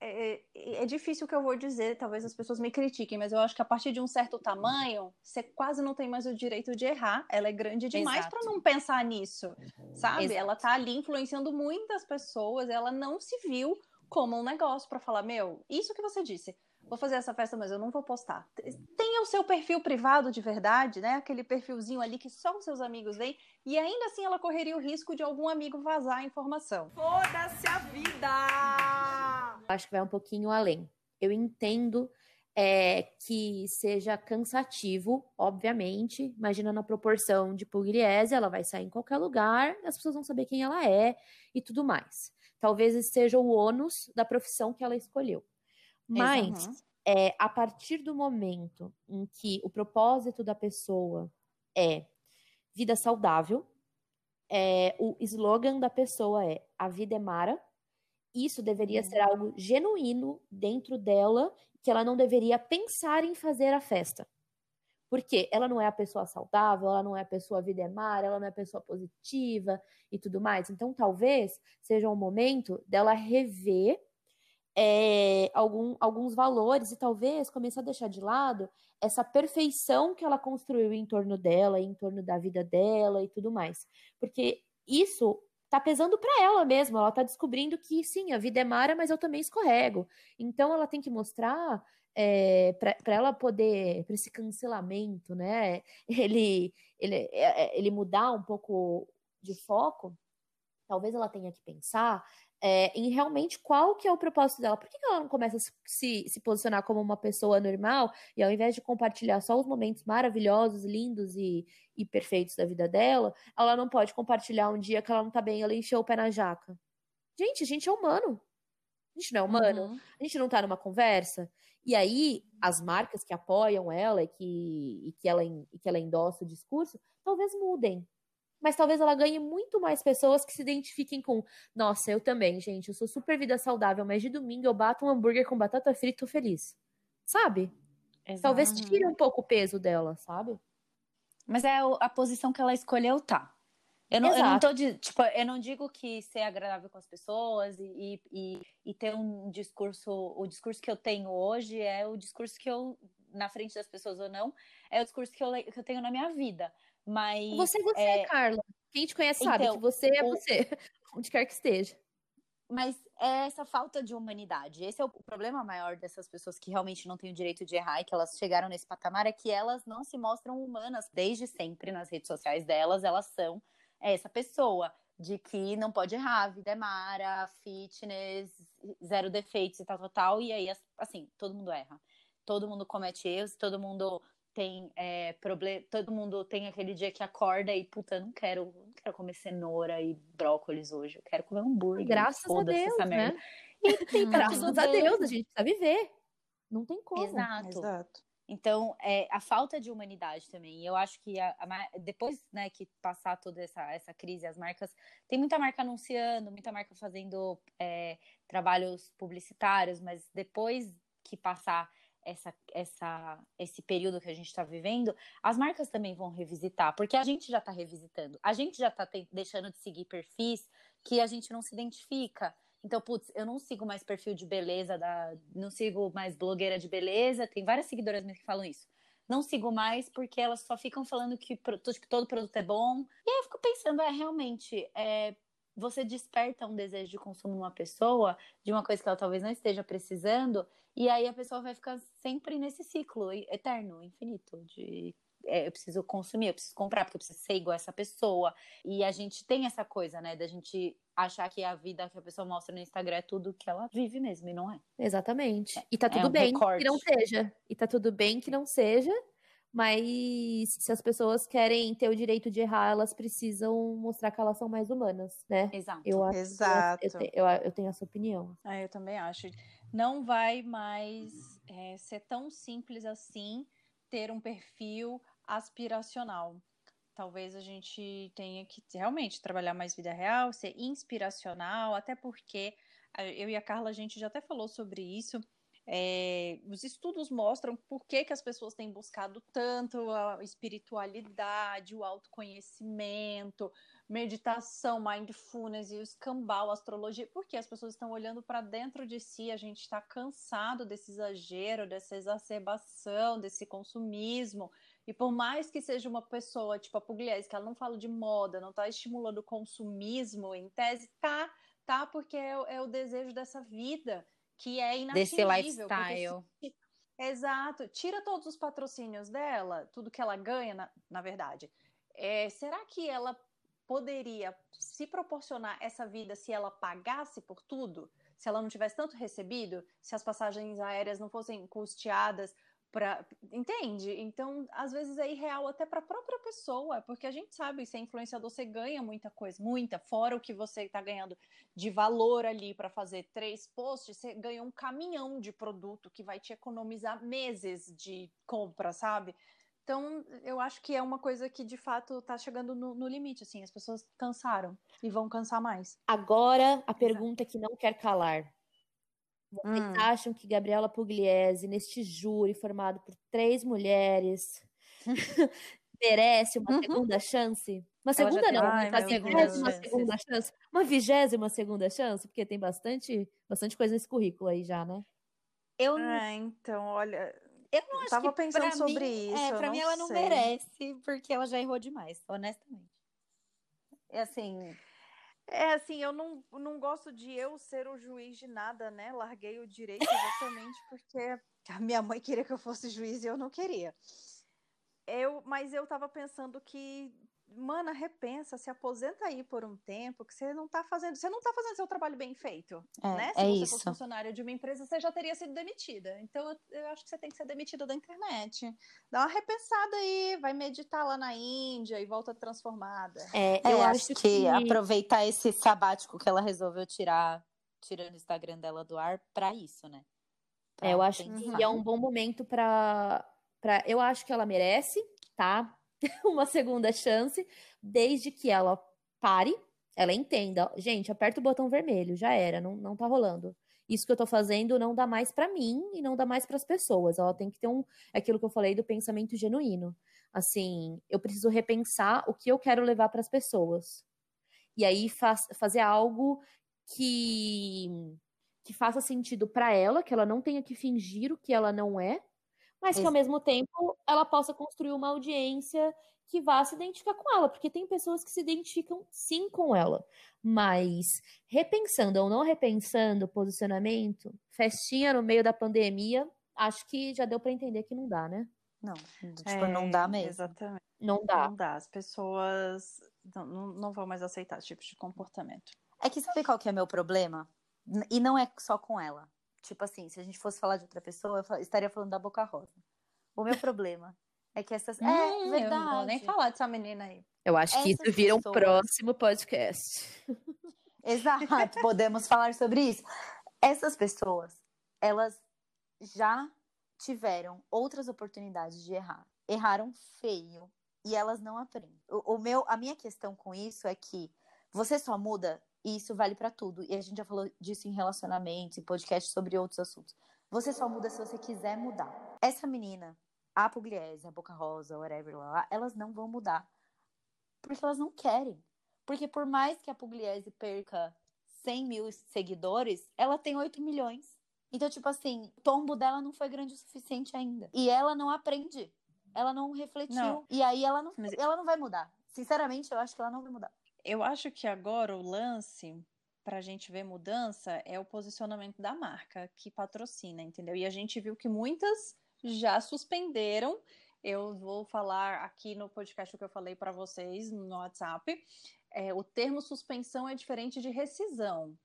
Speaker 2: é, é, é, difícil o que eu vou dizer, talvez as pessoas me critiquem, mas eu acho que a partir de um certo tamanho, você quase não tem mais o direito de errar. Ela é grande demais para não pensar nisso, sabe? Exato. Ela tá ali influenciando muitas pessoas, ela não se viu como um negócio para falar, meu, isso que você disse, vou fazer essa festa, mas eu não vou postar. Tenha o seu perfil privado de verdade, né? Aquele perfilzinho ali que só os seus amigos veem, e ainda assim ela correria o risco de algum amigo vazar a informação.
Speaker 4: Foda-se a vida!
Speaker 3: Acho que vai um pouquinho além. Eu entendo é, que seja cansativo, obviamente. Imagina na proporção de Pugliese, ela vai sair em qualquer lugar, as pessoas vão saber quem ela é e tudo mais. Talvez esse seja o ônus da profissão que ela escolheu. Mas uhum. é, a partir do momento em que o propósito da pessoa é vida saudável, é, o slogan da pessoa é a vida é mara, isso deveria ser algo genuíno dentro dela, que ela não deveria pensar em fazer a festa. Porque ela não é a pessoa saudável, ela não é a pessoa vida é mar, ela não é a pessoa positiva e tudo mais. Então, talvez seja um momento dela rever é, algum, alguns valores e talvez começar a deixar de lado essa perfeição que ela construiu em torno dela, em torno da vida dela e tudo mais. Porque isso tá pesando para ela mesma, ela tá descobrindo que sim, a vida é mara, mas eu também escorrego. Então ela tem que mostrar é, para ela poder, para esse cancelamento, né? [laughs] Ele, ele, é, ele mudar um pouco de foco, talvez ela tenha que pensar é, em realmente qual que é o propósito dela. Por que ela não começa a se, se posicionar como uma pessoa normal e ao invés de compartilhar só os momentos maravilhosos, lindos e, e perfeitos da vida dela, ela não pode compartilhar um dia que ela não tá bem, ela encheu o pé na jaca. Gente, a gente é humano. A gente não é humano. Uhum. A gente não tá numa conversa. E aí, as marcas que apoiam ela e que, e que, ela, e que ela endossa o discurso, talvez mudem mas talvez ela ganhe muito mais pessoas que se identifiquem com, nossa, eu também, gente, eu sou super vida saudável, mas de domingo eu bato um hambúrguer com batata frita e tô feliz. Sabe? Exato. Talvez tire um pouco o peso dela, sabe?
Speaker 1: Mas é a posição que ela escolheu, tá. Eu não, eu não tô de, tipo, eu não digo que ser agradável com as pessoas e, e, e ter um discurso, o discurso que eu tenho hoje é o discurso que eu, na frente das pessoas ou não, é o discurso que eu, que eu tenho na minha vida. Mas.
Speaker 3: Você é você, é... Carla. Quem te conhece sabe então, que você é o... você, [laughs] onde quer que esteja.
Speaker 1: Mas é essa falta de humanidade. Esse é o problema maior dessas pessoas que realmente não têm o direito de errar e que elas chegaram nesse patamar, é que elas não se mostram humanas. Desde sempre, nas redes sociais delas, elas são essa pessoa de que não pode errar, vida é mara, fitness, zero defeitos e tal, tal, tal. E aí, assim, todo mundo erra. Todo mundo comete erros, todo mundo tem é, problema. Todo mundo tem aquele dia que acorda e, puta, não quero, não quero comer cenoura e brócolis hoje. Eu quero comer hambúrguer.
Speaker 3: Graças a Deus, né? E tem [laughs] graças a Deus, a gente precisa viver. Não tem como.
Speaker 1: Exato. Exato. Então, é, a falta de humanidade também. Eu acho que a, a, depois né, que passar toda essa, essa crise, as marcas. Tem muita marca anunciando, muita marca fazendo é, trabalhos publicitários, mas depois que passar essa, essa, esse período que a gente está vivendo, as marcas também vão revisitar, porque a gente já está revisitando, a gente já está deixando de seguir perfis que a gente não se identifica. Então, putz, eu não sigo mais perfil de beleza, da, não sigo mais blogueira de beleza, tem várias seguidoras minhas que falam isso. Não sigo mais porque elas só ficam falando que, que todo produto é bom. E aí eu fico pensando, é realmente, é, você desperta um desejo de consumo numa pessoa, de uma coisa que ela talvez não esteja precisando, e aí a pessoa vai ficar sempre nesse ciclo eterno, infinito, de é, eu preciso consumir, eu preciso comprar, porque eu preciso ser igual a essa pessoa. E a gente tem essa coisa, né, da gente achar que a vida que a pessoa mostra no Instagram é tudo que ela vive mesmo, e não é.
Speaker 3: Exatamente. E tá é tudo é um bem recorte. que não seja. E tá tudo bem que não seja. Mas se as pessoas querem ter o direito de errar, elas precisam mostrar que elas são mais humanas, né?
Speaker 1: Exato.
Speaker 2: Eu acho Exato.
Speaker 3: Eu, eu, eu, eu, tenho essa opinião.
Speaker 2: Ah, eu também acho. Não vai mais é, ser tão simples assim ter um perfil aspiracional. Talvez a gente tenha que realmente trabalhar mais vida real, ser inspiracional, até porque eu e a Carla, a gente já até falou sobre isso é, os estudos mostram por que, que as pessoas têm buscado tanto a espiritualidade, o autoconhecimento, meditação, mindfulness e o escambau, astrologia, porque as pessoas estão olhando para dentro de si, a gente está cansado desse exagero, dessa exacerbação, desse consumismo. E por mais que seja uma pessoa tipo a Pugliese, que ela não fala de moda, não está estimulando o consumismo, em tese está aceitar porque é, é o desejo dessa vida que é inatingível.
Speaker 1: Desse lifestyle.
Speaker 2: Se, exato. Tira todos os patrocínios dela, tudo que ela ganha, na, na verdade. É, será que ela poderia se proporcionar essa vida se ela pagasse por tudo? Se ela não tivesse tanto recebido? Se as passagens aéreas não fossem custeadas? Pra, entende? Então, às vezes é irreal até para a própria pessoa, porque a gente sabe, se é influenciador, você ganha muita coisa, muita, fora o que você está ganhando de valor ali para fazer três posts, você ganha um caminhão de produto que vai te economizar meses de compra, sabe? Então, eu acho que é uma coisa que de fato está chegando no, no, limite, assim, as pessoas cansaram e vão cansar mais.
Speaker 3: Agora, a pergunta que não quer calar. Vocês hum. acham que Gabriela Pugliese, neste júri formado por três mulheres, [laughs] merece uma uhum. segunda chance? Uma segunda não, Ai, uma vigésima segunda chance. Uma vigésima segunda chance, porque tem bastante, bastante coisa nesse currículo aí já, né?
Speaker 2: Eu ah, então, olha,
Speaker 1: eu não acho tava que pensando sobre mim, isso. É, pra mim ela não merece, porque ela já errou demais, honestamente.
Speaker 2: É assim, é assim, eu não, não gosto de eu ser o juiz de nada, né? Larguei o direito exatamente porque a minha mãe queria que eu fosse juiz e eu não queria. Eu, mas eu tava pensando que mana, repensa, se aposenta aí por um tempo, que você não tá fazendo, você não tá fazendo seu trabalho bem feito, é, né? Se
Speaker 1: é
Speaker 2: você
Speaker 1: isso.
Speaker 2: fosse funcionária de uma empresa, você já teria sido demitida. Então, eu, eu, acho que você tem que ser demitida da internet. Dá uma repensada aí, vai meditar lá na Índia e volta transformada.
Speaker 1: É, eu é, acho que, que aproveitar esse sabático que ela resolveu tirar, tirando o Instagram dela do ar, para isso, né?
Speaker 3: Pra é, eu acho pensar. que é um bom momento para para eu acho que ela merece, tá? [laughs] uma segunda chance, desde que ela pare, ela entenda, gente, aperta o botão vermelho, já era, não, não tá rolando. Isso que eu tô fazendo não dá mais para mim e não dá mais para as pessoas. Ela tem que ter um, aquilo que eu falei do pensamento genuíno. Assim, eu preciso repensar o que eu quero levar para as pessoas. E aí faz, fazer algo que que faça sentido para ela, que ela não tenha que fingir o que ela não é, mas que ao mesmo tempo ela possa construir uma audiência que vá se identificar com ela, porque tem pessoas que se identificam sim com ela, mas repensando ou não repensando o posicionamento, festinha no meio da pandemia, acho que já deu para entender que não dá, né?
Speaker 1: Não, tipo, é, não dá mesmo.
Speaker 2: Exatamente.
Speaker 3: Não dá.
Speaker 2: Não dá. As pessoas não, não, vão mais aceitar esse tipo de comportamento.
Speaker 1: É que sabe qual que é o meu problema? E não é só com ela. Tipo assim, se a gente fosse falar de outra pessoa, eu estaria falando da Boca Rosa. O meu problema é que essas.
Speaker 2: Hum, é verdade. Eu não vou nem falar dessa menina aí.
Speaker 3: Eu acho essas que isso vira pessoas... um próximo podcast. [laughs]
Speaker 1: Exato, podemos falar sobre isso. Essas pessoas, elas já tiveram outras oportunidades de errar. Erraram feio e elas não aprendem. O, o meu, a minha questão com isso é que você só muda e isso vale para tudo. E a gente já falou disso em relacionamentos, em podcast sobre outros assuntos. Você só muda se você quiser mudar. Essa menina, a Pugliese, a Boca Rosa, whatever, lá, elas não vão mudar. Porque elas não querem. Porque por mais que a Pugliese perca 100 mil seguidores, ela tem 8 milhões. Então, tipo assim, o tombo dela não foi grande o suficiente ainda. E ela não aprende. Ela não refletiu. Não. E aí ela não, ela não vai mudar. Sinceramente, eu acho que ela não vai mudar.
Speaker 2: Eu acho que agora o lance para a gente ver mudança é o posicionamento da marca que patrocina, entendeu? E a gente viu que muitas já suspenderam. Eu vou falar aqui no podcast que eu falei para vocês no WhatsApp. É, o termo suspensão é diferente de rescisão.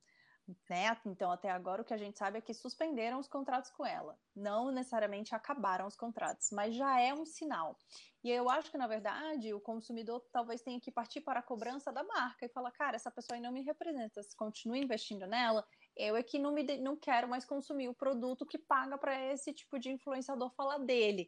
Speaker 2: Né? Então, até agora, o que a gente sabe é que suspenderam os contratos com ela. Não necessariamente acabaram os contratos, mas já é um sinal. E eu acho que, na verdade, o consumidor talvez tenha que partir para a cobrança da marca e falar: cara, essa pessoa aí não me representa, se continua investindo nela, eu é que não, me não quero mais consumir o produto que paga para esse tipo de influenciador falar dele.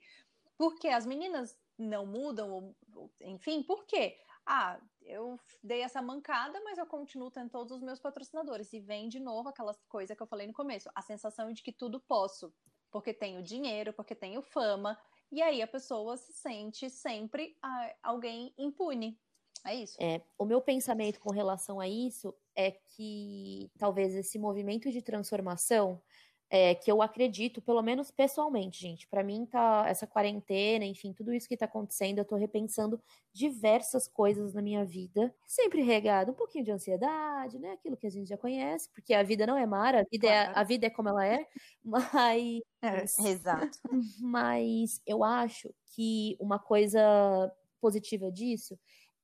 Speaker 2: Porque as meninas não mudam, enfim, por quê? Ah, eu dei essa mancada, mas eu continuo tendo todos os meus patrocinadores. E vem de novo aquela coisa que eu falei no começo, a sensação de que tudo posso, porque tenho dinheiro, porque tenho fama, e aí a pessoa se sente sempre ah, alguém impune. É isso.
Speaker 3: É, o meu pensamento com relação a isso é que talvez esse movimento de transformação é, que eu acredito, pelo menos pessoalmente, gente. Para mim, tá essa quarentena, enfim, tudo isso que tá acontecendo, eu tô repensando diversas coisas na minha vida. Sempre regado um pouquinho de ansiedade, né? Aquilo que a gente já conhece, porque a vida não é mara, a vida, claro. é, a vida é como ela é, [laughs] mas.
Speaker 2: É, exato. [laughs]
Speaker 3: Mas eu acho que uma coisa positiva disso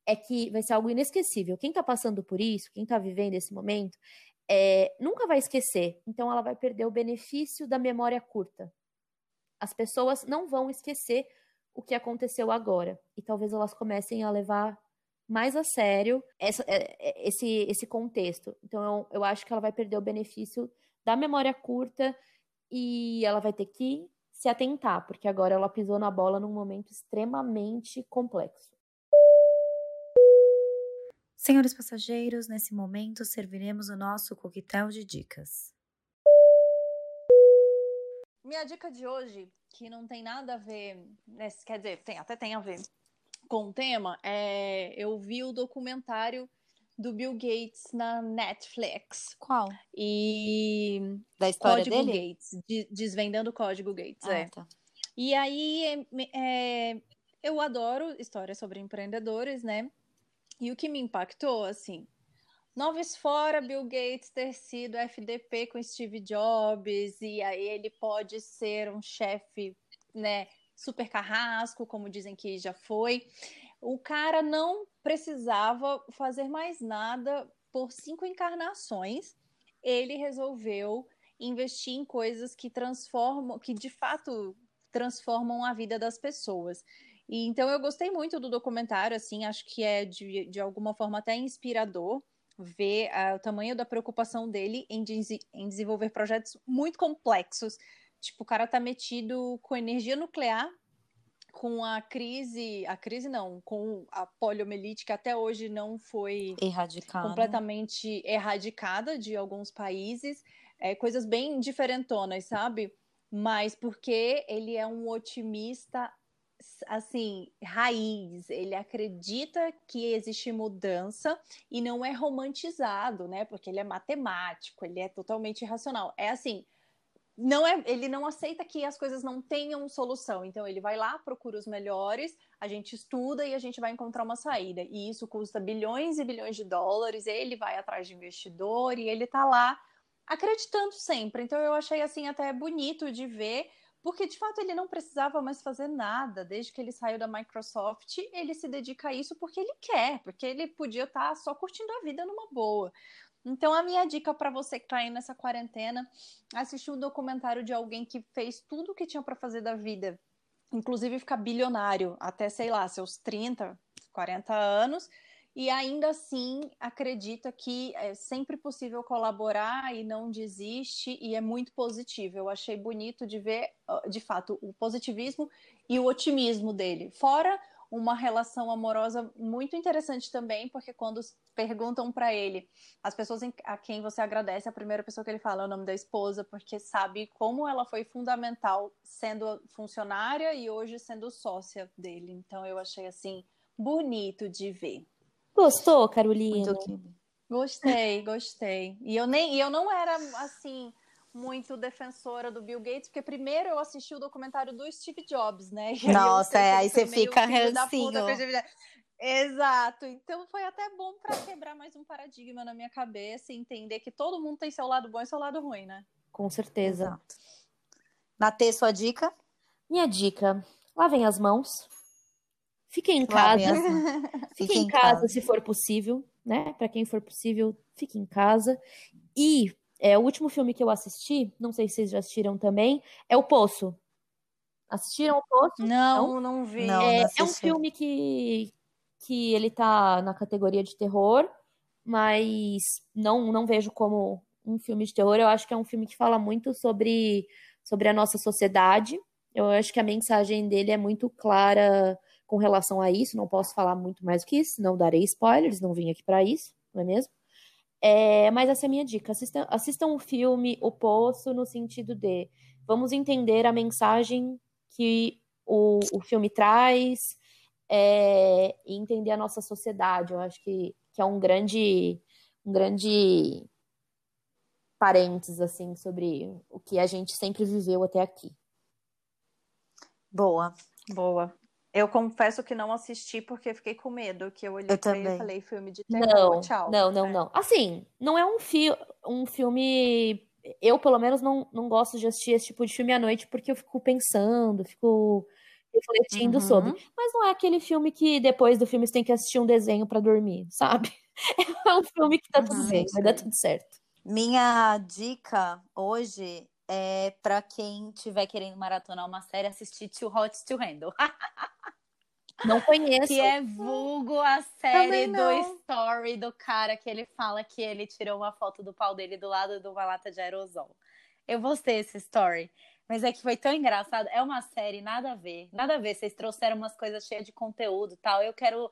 Speaker 3: é que vai ser algo inesquecível. Quem tá passando por isso, quem tá vivendo esse momento, é, nunca vai esquecer. Então ela vai perder o benefício da memória curta. As pessoas não vão esquecer o que aconteceu agora. E talvez elas comecem a levar mais a sério essa, é, é, esse, esse contexto. Então eu, eu acho que ela vai perder o benefício da memória curta e ela vai ter que se atentar, porque agora ela pisou na bola num momento extremamente complexo.
Speaker 5: Senhores passageiros, nesse momento serviremos o nosso coquetel de dicas.
Speaker 2: Minha dica de hoje, que não tem nada a ver, quer dizer, tem, até tem a ver com o tema, é eu vi o documentário do Bill Gates na Netflix.
Speaker 1: Qual?
Speaker 2: E
Speaker 1: da história
Speaker 2: Código
Speaker 1: dele?
Speaker 2: Gates, de, desvendando o Código Gates,
Speaker 1: ah,
Speaker 2: é.
Speaker 1: Tá.
Speaker 2: E aí é, eu adoro histórias sobre empreendedores, né? E o que me impactou, assim, Noves fora Bill Gates ter sido FDP com Steve Jobs, e aí ele pode ser um chefe, né, super carrasco, como dizem que já foi. O cara não precisava fazer mais nada por cinco encarnações. Ele resolveu investir em coisas que transformam, que de fato transformam a vida das pessoas. E, então eu gostei muito do documentário, assim, acho que é de, de alguma forma até inspirador ver uh, o tamanho da preocupação dele em, de, em desenvolver projetos muito complexos. Tipo, o cara tá metido com energia nuclear, com a crise, a crise não, com a poliomielite que até hoje não foi
Speaker 1: erradicada.
Speaker 2: completamente erradicada de alguns países, é, coisas bem diferentonas, sabe? Mas porque ele é um otimista assim, raiz, ele acredita que existe mudança e não é romantizado, né? Porque ele é matemático, ele é totalmente racional. É assim, não é, ele não aceita que as coisas não tenham solução. Então ele vai lá, procura os melhores, a gente estuda e a gente vai encontrar uma saída. E isso custa bilhões e bilhões de dólares. Ele vai atrás de investidor e ele tá lá acreditando sempre. Então eu achei assim até bonito de ver porque de fato ele não precisava mais fazer nada desde que ele saiu da Microsoft. Ele se dedica a isso porque ele quer, porque ele podia estar tá só curtindo a vida numa boa. Então, a minha dica para você que está aí nessa quarentena, assistir um documentário de alguém que fez tudo o que tinha para fazer da vida, inclusive ficar bilionário até, sei lá, seus 30, 40 anos, e ainda assim acredita que é sempre possível colaborar e não desiste e é muito positivo. Eu achei bonito de ver, de fato, o positivismo e o otimismo dele. Fora uma relação amorosa muito interessante também, porque quando perguntam para ele, as pessoas a quem você agradece, a primeira pessoa que ele fala é o nome da esposa, porque sabe como ela foi fundamental sendo funcionária e hoje sendo sócia dele. Então eu achei assim bonito de ver.
Speaker 3: Gostou, Carolina?
Speaker 2: Gostei, gostei. E eu nem, e eu não era assim muito defensora do Bill Gates, porque primeiro eu assisti o documentário do Steve Jobs, né? [laughs]
Speaker 1: E Nossa, aí, é, aí você fica rancinho.
Speaker 2: Exato. Então foi até bom para quebrar mais um paradigma na minha cabeça e entender que todo mundo tem seu lado bom e seu lado ruim, né?
Speaker 3: Com certeza.
Speaker 1: Exato. Natê, sua dica?
Speaker 3: Minha dica: lavem as mãos. Fiquem em casa. [laughs] Fiquem em casa, casa, se for possível, né? Para quem for possível, fique em casa. E é, o último filme que eu assisti, não sei se vocês já assistiram também, é O Poço. Assistiram O Poço?
Speaker 2: Não, não, não vi.
Speaker 3: Não, é, não é, um filme que, que ele tá na categoria de terror, mas não, não vejo como um filme de terror. Eu acho que é um filme que fala muito sobre, sobre a nossa sociedade. Eu acho que a mensagem dele é muito clara com relação a isso. Não posso falar muito mais do que isso, não darei spoilers, não vim aqui para isso, não é mesmo? É, mas essa é a minha dica. Assistam, assistam o filme O Poço no sentido de vamos entender a mensagem que o, o filme traz é, e entender a nossa sociedade. Eu acho que, que é um grande, um grande transparentes, assim, sobre o que a gente sempre viveu até aqui.
Speaker 2: Boa, boa. Eu confesso que não assisti porque fiquei com medo, que eu olhei eu ele e falei filme de terror,
Speaker 3: não,
Speaker 2: tchau.
Speaker 3: Não, não, é. não. Assim, não é um, fi um filme... Eu, pelo menos, não, não gosto de assistir esse tipo de filme à noite porque eu fico pensando, fico refletindo uhum. sobre. Mas não é aquele filme que depois do filme você tem que assistir um desenho para dormir, sabe? [laughs] É um filme que tá uhum, tudo bem, vai dar tudo certo.
Speaker 1: Minha dica hoje é para quem tiver querendo maratonar uma série, assistir Too Hot to Handle. [laughs]
Speaker 3: Não conheço.
Speaker 1: Que é vulgo a série do story do cara que ele fala que ele tirou uma foto do pau dele do lado de uma lata de aerosol. Eu postei esse story. Mas é que foi tão engraçado. É uma série, nada a ver. Nada a ver. Vocês trouxeram umas coisas cheias de conteúdo tal. Eu quero,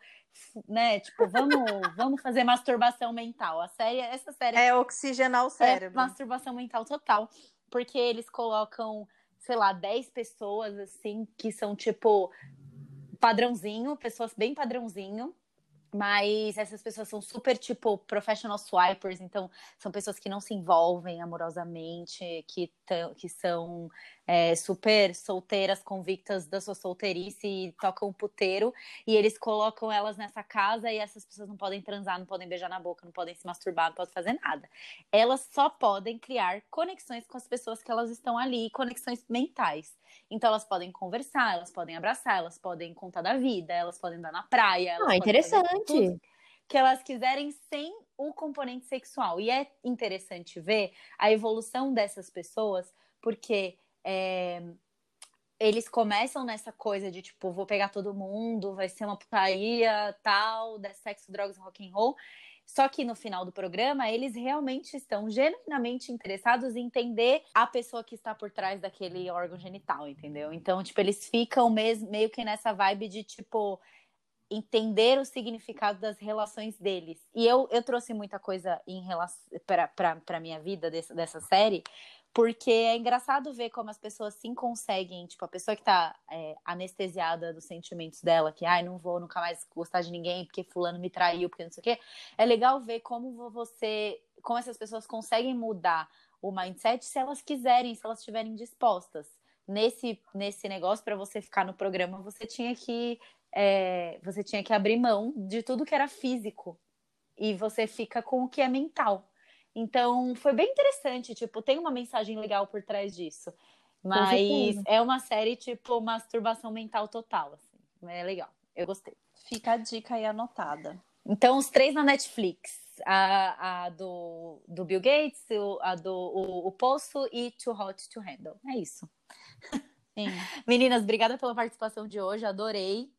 Speaker 1: né, tipo, vamos, [laughs] vamos fazer masturbação mental. A série, essa série.
Speaker 2: É oxigenar o cérebro.
Speaker 1: É masturbação mental total porque eles colocam, sei lá, 10 pessoas assim que são tipo padrãozinho, pessoas bem padrãozinho, mas essas pessoas são super, tipo, professional swipers, então são pessoas que não se envolvem amorosamente, que, que são é, super solteiras, convictas da sua solteirice e tocam um puteiro, e eles colocam elas nessa casa e essas pessoas não podem transar, não podem beijar na boca, não podem se masturbar, não podem fazer nada. Elas só podem criar conexões com as pessoas que elas estão ali, conexões mentais. Então elas podem conversar, elas podem abraçar, elas podem contar da vida, elas podem andar na praia.
Speaker 3: ah, interessante.
Speaker 1: Que elas quiserem sem o componente sexual. E é interessante ver a evolução dessas pessoas, porque é, eles começam nessa coisa de tipo, vou pegar todo mundo, vai ser uma putaria, tal, sexo, drogas, rock and roll. Só que no final do programa, eles realmente estão genuinamente interessados em entender a pessoa que está por trás daquele órgão genital, entendeu? Então, tipo, eles ficam mesmo, meio que nessa vibe de, tipo, entender o significado das relações deles. E eu, eu trouxe muita coisa em relação para minha vida desse, dessa série, porque é engraçado ver como as pessoas sim conseguem, tipo, a pessoa que tá é, anestesiada dos sentimentos dela, que, ai, não vou nunca mais gostar de ninguém porque fulano me traiu, porque não sei o quê. É legal ver como você, como essas pessoas conseguem mudar o mindset se elas quiserem, se elas estiverem dispostas. Nesse, nesse negócio, para você ficar no programa, você tinha que é, você tinha que abrir mão de tudo que era físico. E você fica com o que é mental. Então, foi bem interessante, tipo, tem uma mensagem legal por trás disso. Mas é uma série, tipo, masturbação mental total, assim. É legal. Eu gostei.
Speaker 2: Fica a dica aí anotada.
Speaker 1: Então, os três na Netflix. A, a do, do Bill Gates, a do o, o Poço e Too Hot to Handle. É isso. Sim. [laughs] Meninas, obrigada pela participação de hoje. Adorei.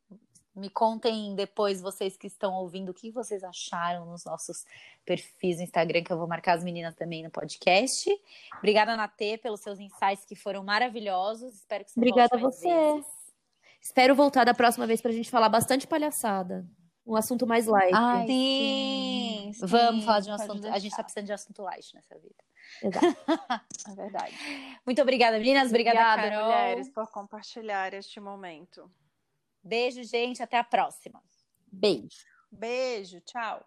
Speaker 1: Me contem depois, vocês que estão ouvindo, o que vocês acharam nos nossos perfis no Instagram, que eu vou marcar as meninas também no podcast. Obrigada, Natê, pelos seus insights que foram maravilhosos. Espero que você
Speaker 3: Obrigada a você. Vezes. Espero voltar da próxima vez para a gente falar bastante palhaçada. Um assunto mais light.
Speaker 1: Ai, sim. sim. Vamos falar de um assunto. Deixar. A gente está precisando de assunto light nessa vida.
Speaker 3: Exato. [laughs]
Speaker 1: é verdade. Muito obrigada, meninas. Obrigada, obrigada Carol.
Speaker 2: mulheres, por compartilhar este momento.
Speaker 1: Beijo, gente. Até a próxima.
Speaker 3: Beijo.
Speaker 2: Beijo. Tchau.